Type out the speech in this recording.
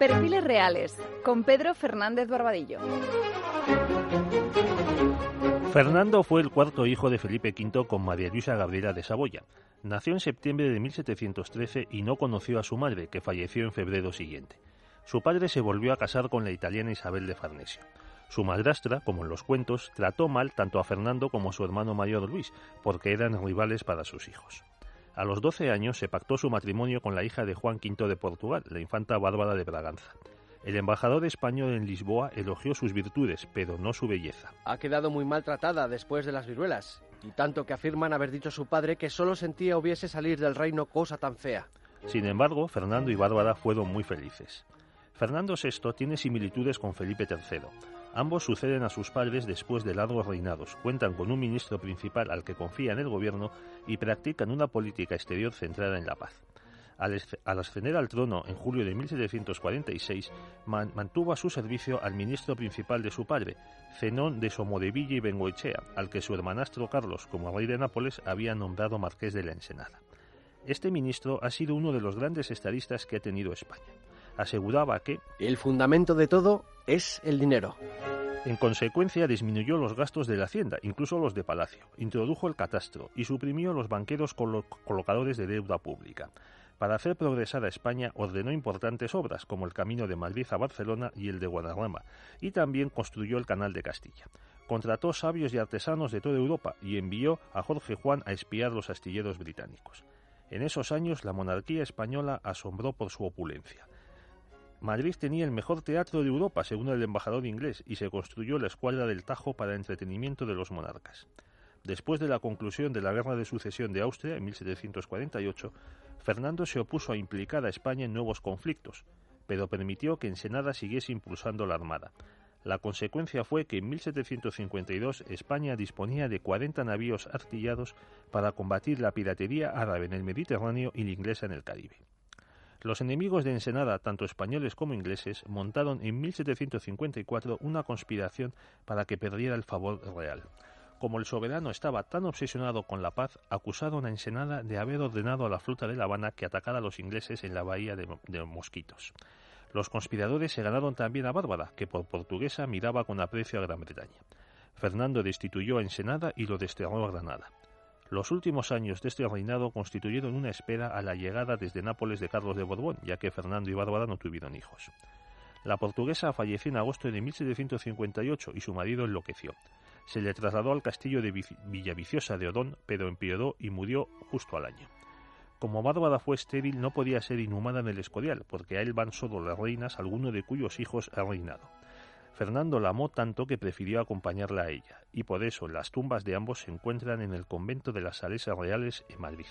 Perfiles Reales, con Pedro Fernández Barbadillo. Fernando fue el cuarto hijo de Felipe V con María Luisa Gabriela de Saboya. Nació en septiembre de 1713 y no conoció a su madre, que falleció en febrero siguiente. Su padre se volvió a casar con la italiana Isabel de Farnesio. Su madrastra, como en los cuentos, trató mal tanto a Fernando como a su hermano mayor Luis, porque eran rivales para sus hijos. A los 12 años se pactó su matrimonio con la hija de Juan V de Portugal, la infanta Bárbara de Braganza. El embajador español en Lisboa elogió sus virtudes, pero no su belleza. Ha quedado muy maltratada después de las viruelas, y tanto que afirman haber dicho su padre que solo sentía hubiese salir del reino cosa tan fea. Sin embargo, Fernando y Bárbara fueron muy felices. Fernando VI tiene similitudes con Felipe III. Ambos suceden a sus padres después de largos reinados, cuentan con un ministro principal al que confía en el gobierno y practican una política exterior centrada en la paz. Al, ascender al trono en julio de 1746, mantuvo a su servicio al ministro principal de su padre, Zenón de Somodevilla y Bengoechea, al que su hermanastro Carlos, como rey de Nápoles, había nombrado marqués de la Ensenada. Este ministro ha sido uno de los grandes estadistas que ha tenido España aseguraba que el fundamento de todo es el dinero. En consecuencia, disminuyó los gastos de la hacienda, incluso los de palacio, introdujo el catastro y suprimió los banqueros colocadores de deuda pública. Para hacer progresar a España ordenó importantes obras como el camino de Madrid a Barcelona y el de Guadarrama, y también construyó el canal de Castilla. Contrató sabios y artesanos de toda Europa y envió a Jorge Juan a espiar los astilleros británicos. En esos años la monarquía española asombró por su opulencia. Madrid tenía el mejor teatro de Europa, según el embajador inglés, y se construyó la Escuadra del Tajo para entretenimiento de los monarcas. Después de la conclusión de la Guerra de Sucesión de Austria en 1748, Fernando se opuso a implicar a España en nuevos conflictos, pero permitió que Ensenada siguiese impulsando la Armada. La consecuencia fue que en 1752 España disponía de 40 navíos artillados para combatir la piratería árabe en el Mediterráneo y la inglesa en el Caribe. Los enemigos de Ensenada, tanto españoles como ingleses, montaron en 1754 una conspiración para que perdiera el favor real. Como el soberano estaba tan obsesionado con la paz, acusaron a Ensenada de haber ordenado a la flota de La Habana que atacara a los ingleses en la bahía de, de Mosquitos. Los conspiradores se ganaron también a Bárbara, que por portuguesa miraba con aprecio a Gran Bretaña. Fernando destituyó a Ensenada y lo desterró a Granada. Los últimos años de este reinado constituyeron una espera a la llegada desde Nápoles de Carlos de Borbón, ya que Fernando y Bárbara no tuvieron hijos. La portuguesa falleció en agosto de 1758 y su marido enloqueció. Se le trasladó al castillo de Villaviciosa de Odón, pero empeoró y murió justo al año. Como Bárbara fue estéril, no podía ser inhumada en el Escorial, porque a él van solo las reinas, alguno de cuyos hijos ha reinado. Fernando la amó tanto que prefirió acompañarla a ella, y por eso las tumbas de ambos se encuentran en el convento de las Salesas Reales en Madrid.